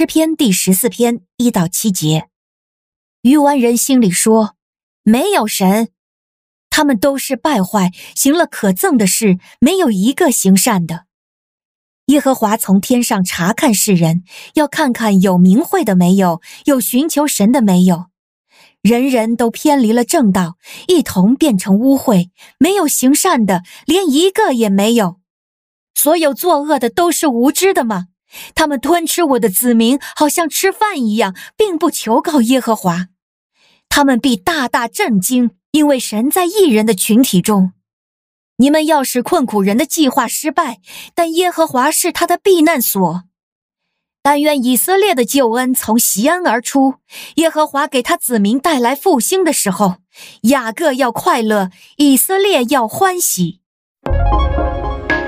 诗篇第十四篇一到七节。愚顽人心里说：“没有神，他们都是败坏，行了可憎的事，没有一个行善的。”耶和华从天上察看世人，要看看有明慧的没有，有寻求神的没有。人人都偏离了正道，一同变成污秽，没有行善的，连一个也没有。所有作恶的都是无知的吗？他们吞吃我的子民，好像吃饭一样，并不求告耶和华。他们必大大震惊，因为神在异人的群体中。你们要使困苦人的计划失败，但耶和华是他的避难所。但愿以色列的救恩从锡安而出，耶和华给他子民带来复兴的时候，雅各要快乐，以色列要欢喜。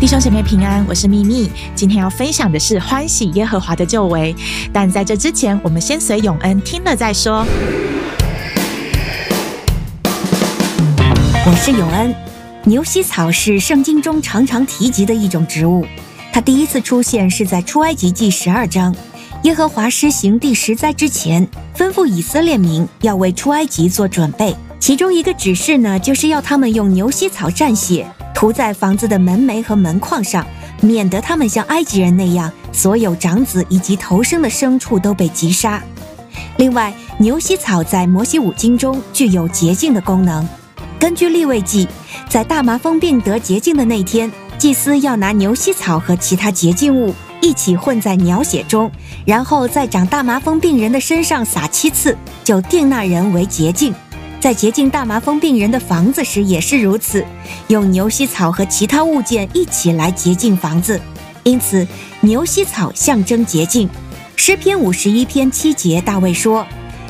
弟兄姐妹平安，我是蜜蜜。今天要分享的是欢喜耶和华的救为，但在这之前，我们先随永恩听了再说。我是永恩。牛膝草是圣经中常常提及的一种植物，它第一次出现是在出埃及记十二章，耶和华施行第十灾之前，吩咐以色列民要为出埃及做准备，其中一个指示呢，就是要他们用牛膝草蘸血。涂在房子的门楣和门框上，免得他们像埃及人那样，所有长子以及头生的牲畜都被击杀。另外，牛膝草在摩西五经中具有洁净的功能。根据利未记，在大麻风病得洁净的那天，祭司要拿牛膝草和其他洁净物一起混在鸟血中，然后在长大麻风病人的身上撒七次，就定那人为洁净。在洁净大麻风病人的房子时也是如此，用牛膝草和其他物件一起来洁净房子，因此牛膝草象征洁净。诗篇五十一篇七节，大卫说：“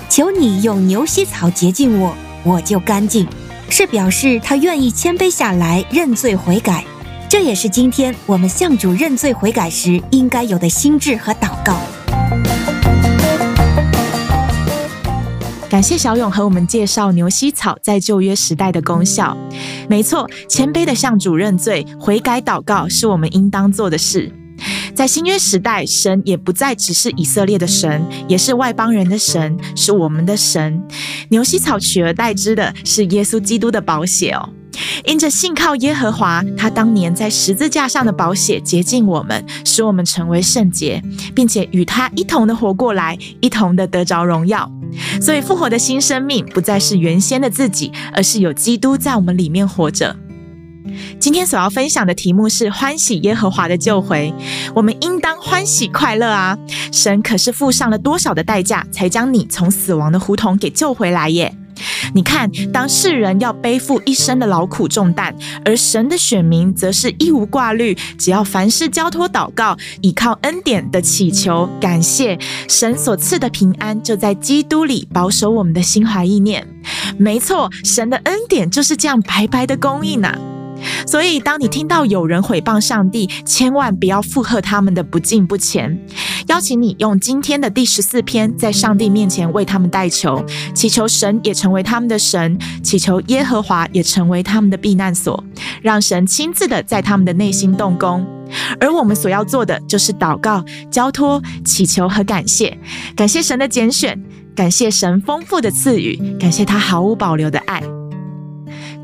求你用牛膝草洁净我，我就干净。”是表示他愿意谦卑下来认罪悔改。这也是今天我们向主认罪悔改时应该有的心智和祷告。感谢小勇和我们介绍牛膝草在旧约时代的功效。没错，谦卑的向主认罪、悔改、祷告是我们应当做的事。在新约时代，神也不再只是以色列的神，也是外邦人的神，是我们的神。牛膝草取而代之的是耶稣基督的宝血哦。因着信靠耶和华，他当年在十字架上的宝血洁净我们，使我们成为圣洁，并且与他一同的活过来，一同的得着荣耀。所以复活的新生命不再是原先的自己，而是有基督在我们里面活着。今天所要分享的题目是欢喜耶和华的救回，我们应当欢喜快乐啊！神可是付上了多少的代价，才将你从死亡的胡同给救回来耶？你看，当世人要背负一生的劳苦重担，而神的选民则是一无挂虑，只要凡事交托祷告，依靠恩典的祈求，感谢神所赐的平安，就在基督里保守我们的心怀意念。没错，神的恩典就是这样白白的供应啊。所以，当你听到有人毁谤上帝，千万不要附和他们的不敬不虔。邀请你用今天的第十四篇，在上帝面前为他们代求，祈求神也成为他们的神，祈求耶和华也成为他们的避难所，让神亲自的在他们的内心动工。而我们所要做的，就是祷告、交托、祈求和感谢，感谢神的拣选，感谢神丰富的赐予，感谢他毫无保留的爱。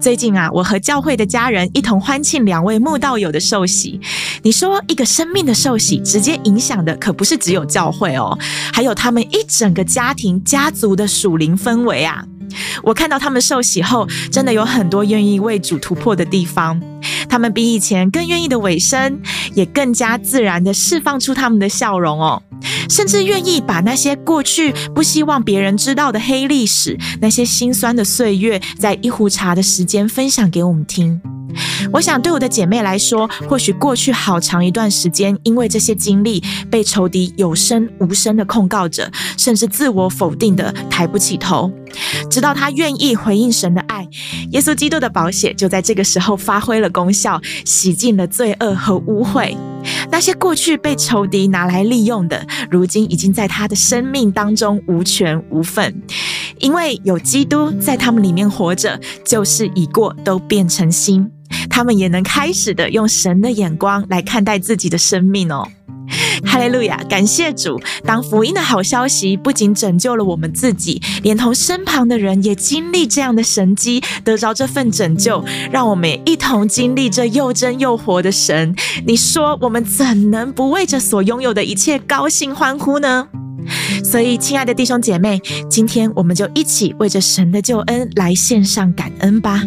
最近啊，我和教会的家人一同欢庆两位慕道友的受洗。你说一个生命的受洗，直接影响的可不是只有教会哦，还有他们一整个家庭、家族的属灵氛围啊。我看到他们受洗后，真的有很多愿意为主突破的地方。他们比以前更愿意的委身，也更加自然的释放出他们的笑容哦，甚至愿意把那些过去不希望别人知道的黑历史，那些辛酸的岁月，在一壶茶的时间分享给我们听。我想，对我的姐妹来说，或许过去好长一段时间，因为这些经历，被仇敌有声无声的控告着，甚至自我否定的抬不起头。直到她愿意回应神的爱，耶稣基督的宝血就在这个时候发挥了功效，洗净了罪恶和污秽。那些过去被仇敌拿来利用的，如今已经在他的生命当中无权无份，因为有基督在他们里面活着，就是已过，都变成新。他们也能开始的用神的眼光来看待自己的生命哦。哈利路亚，感谢主！当福音的好消息不仅拯救了我们自己，连同身旁的人也经历这样的神迹，得着这份拯救，让我们一同经历这又真又活的神。你说我们怎能不为这所拥有的一切高兴欢呼呢？所以，亲爱的弟兄姐妹，今天我们就一起为着神的救恩来献上感恩吧。